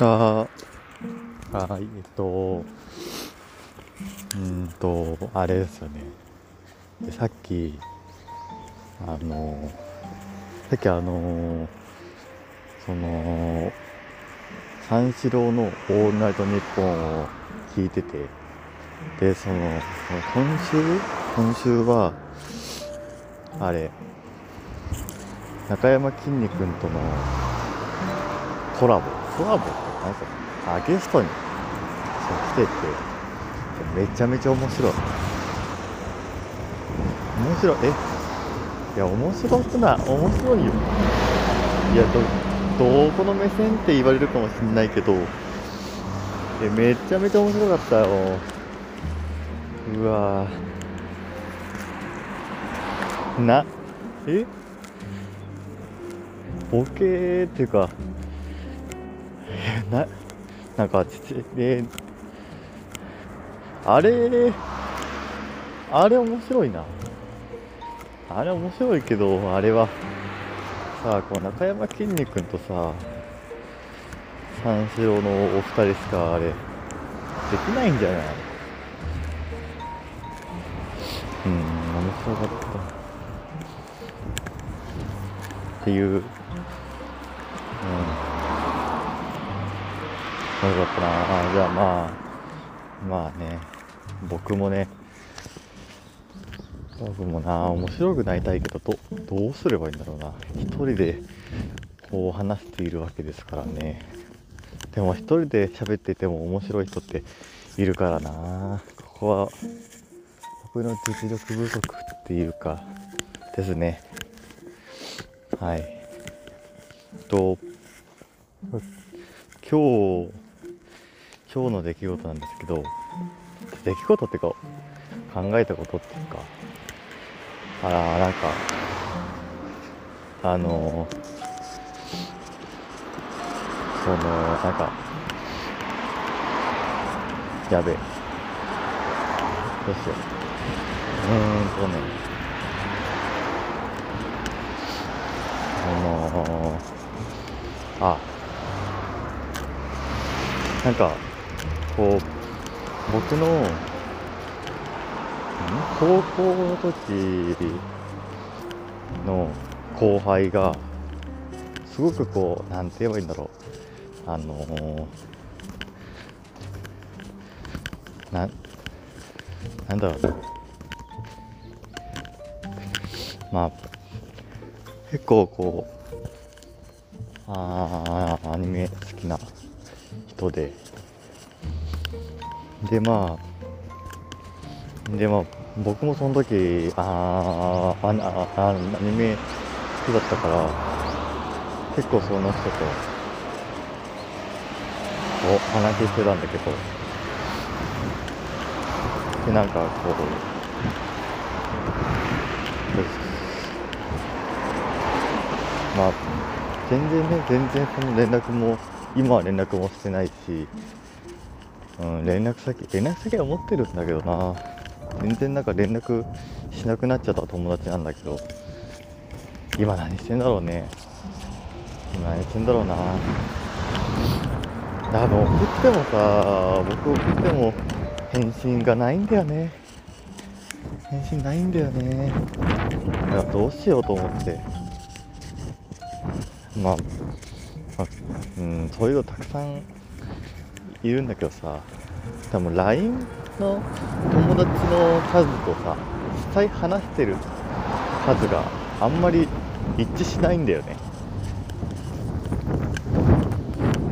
あー。あえっとうんとあれですよね。でさっきあのさっきあのその三四郎の「オールナイトニッポン」を聞いててでその今週？今週はあれ中山きんに君とのコラボ。コラボ？って何かあゲストに来ててめちゃめちゃ面白い。面白いえいや面白くない面白いよ。いやどどこの目線って言われるかもしんないけどえめちゃめちゃ面白かったよ。うわなえ？ボケーっていうかななんかちちえあれあれ面白いな。あれ面白いけどあれは。さあこう中山きんに君とさ三四郎のお二人しかあれできないんじゃない？うん面白かった。っていう、面白かったな。あじゃあまあまあね。僕もね。僕もな面白くなりたいけどどどうすればいいんだろうな。一人でこう話しているわけですからね。でも一人で喋ってても面白い人っているからな。ここは僕の実力不足っていうかですね。はい。と今日今日の出来事なんですけど出来事っていうか考えたことっていうかあらなんかあのそのなんかやべえ。どうしよう。うーんとね。あのあ。なんかこう僕の高校の時の後輩がすごくこうなんて言えばいいんだろう。あのななんだろう。まあ結構こうあアニメ好きな人ででまあでまあ僕もその時ああああアニメ好きだったから結構その人とお話してたんだけど。でなんかこうまあ全然ね全然その連絡も今は連絡もしてないし、うん、連絡先連絡先は持ってるんだけどな。全然なんか連絡しなくなっちゃった友達なんだけど。今何してんだろうね。今何してんだろうな。多分送ってもさ僕送っても返信がないんだよね。返信ないんだよね。だからどうしようと思って。まあ、まあ、うんそういうのたくさんいるんだけどさ多分 LINE の友達の数とさ実際話してる数があんまり一致しないんだよね。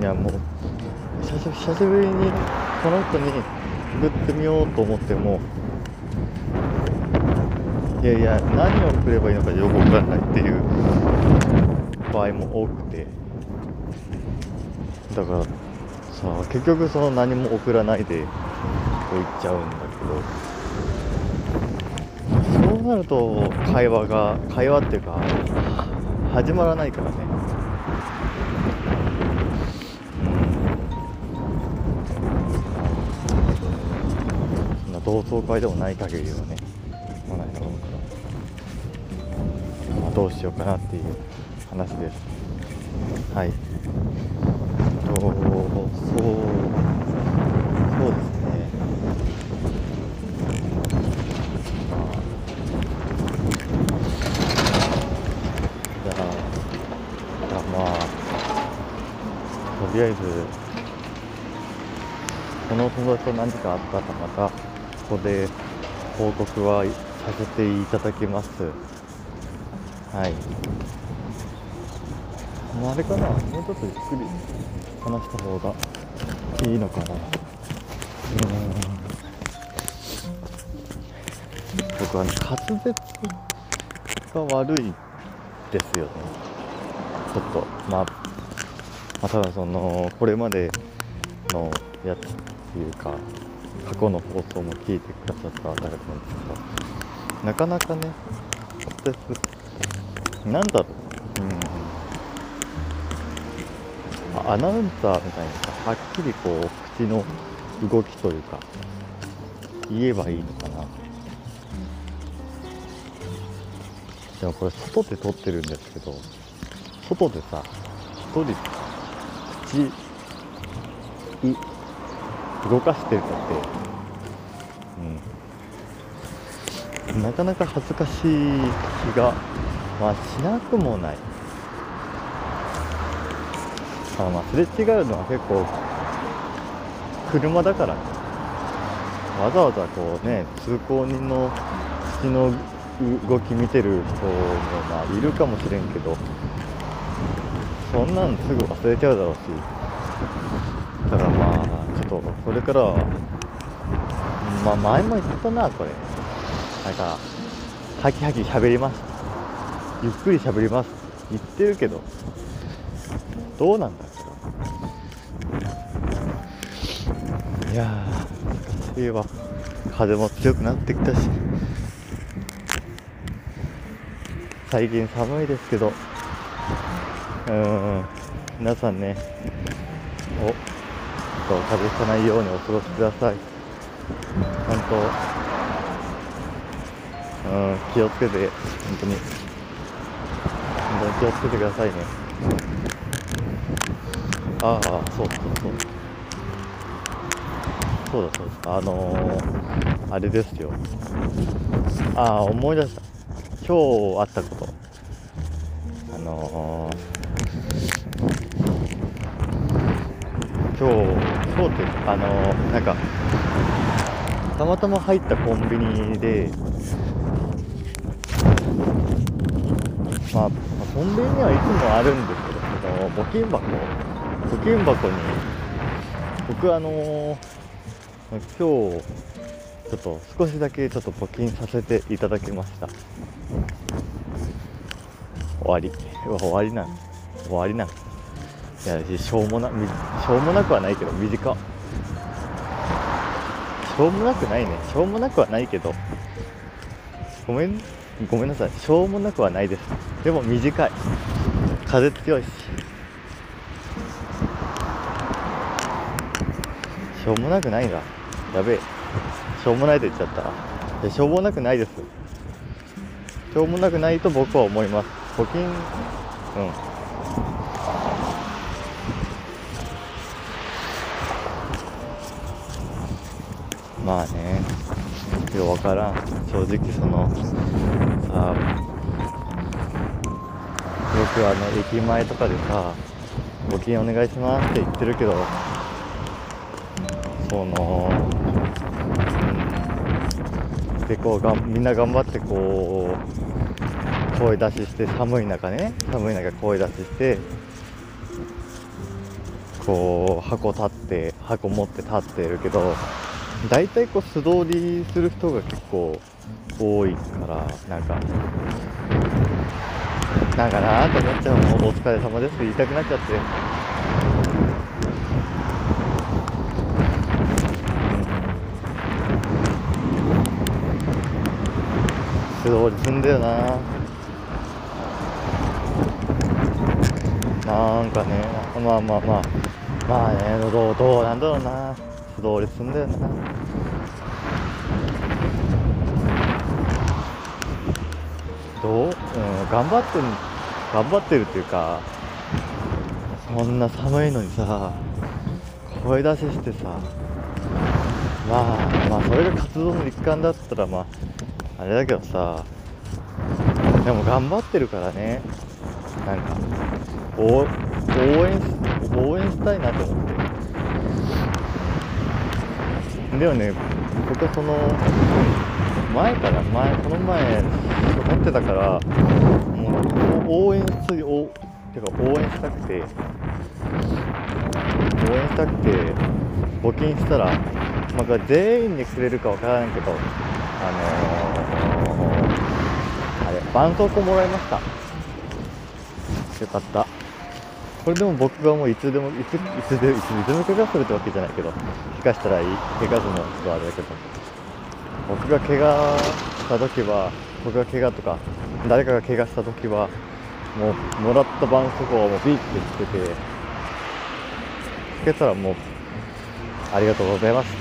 いやもう久し久しぶりにこの人に送ってみようと思ってもいやいや何を送ればいいのかよくわからないっていう場合も多くて。だからさ結局その何も送らないでこう言っちゃうんだけど。そうなると会話が会話っていうか始まらないからね。そんな同窓会でもない限りはねまないだろうから、まあ、どうしようかなっていう話です。はい。そうそうそうですね。まあじゃあじゃあまあとりあえずこの友達と何かあったらまたここで報告はさせていただきます。はい。もうあれかな。もうちょっとゆっくり。話した方がいいのかな。うん。僕はね滑舌が悪いですよね。ちょっとまあ、まあ、ただそのこれまでのやつっていうか過去の放送も聞いてくださった誰かなんですけどなかなかね滑舌なんだろう。うん。アナウンサーみたいにさはっきりこう口の動きというか言えばいいのかな。でもこれ外で撮ってるんですけど外でさ一人口う動かしてるのってうん。なかなか恥ずかしい気がまあしなくもない。あまあすれ違うのは結構車だからね。わざわざこうね通行人の口の動き見てる人もまあいるかもしれんけどそんなんすぐ忘れちゃうだろうし。だからまあちょっとこれからはまあ前も言ったなこれ。なんかハキハキ喋ります。ゆっくり喋ります。言ってるけど。どうなんだろう。いやー難しいわ風も強くなってきたし。最近寒いですけど。うん皆さんね。お。と風邪ひかないようにお過ごしください。ちゃんとうん。気をつけて。本当に。本当に気をつけてくださいね。ああそうそうそう。そうだそうだ。あのー、あれですよ。ああ思い出した。今日あったこと。あのー、今日そうっていうかあのー、なんかたまたま入ったコンビニでまあコンビニにはいつもあるんですけどその募金箱募金箱に僕あのー、今日ちょっと少しだけちょっと募金させていただきました。終わり。終わりなん終わりなん。いやしょうもなしょうもなくはないけど短。しょうもなくないね。しょうもなくはないけど。ごめんごめんなさい。しょうもなくはないです。でも短い。風強いし。しょうもなくないがやべえ。しょうもないと言っちゃった。しょうもなくないです。しょうもなくないと僕は思います。募金？うん。まあね。ようわからん。正直そのさよくあの駅前とかでさ募金お願いしますって言ってるけどその、うん、でこうがみんな頑張ってこう声出しして寒い中ね寒い中声出ししてこう箱立って箱持って立ってるけど大体こう素通りする人が結構多いからなんかなんかなと思っちゃう。もお疲れ様ですって言いたくなっちゃって。素通りすんだよな。なんかねまあまあまあ。まあねどうどうなんだろうな。素通りすんだよな。どう、うん、頑張ってん頑張ってるっていうかそんな寒いのにさ声出ししてさ。まあまあそれが活動の一環だったらまああれだけどさでも頑張ってるからね。なんか応援し応援したいなと思って。でもね僕はその前から前この前思ってたからもう応援するおてか応援したくて。応援したくて募金したら、まあ、全員でくれるかわからないけどあのー、あれ絆創膏もらいました。よかった。これでも僕がもういつでもいついつでいつでも怪我するってわけじゃないけど怪我したらいい。怪我するのはあれだけど。僕が怪我した時は僕が怪我とか誰かが怪我した時はもうもらった絆創膏をもうビーってつけてつけたらもうありがとうございます。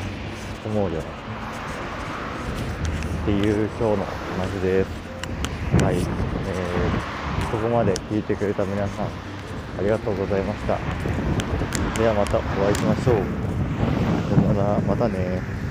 思うよね。っていう今日の話です。はい、えー、ここまで聞いてくれた皆さんありがとうございました。ではまたお会いしましょう。さよなら。またね。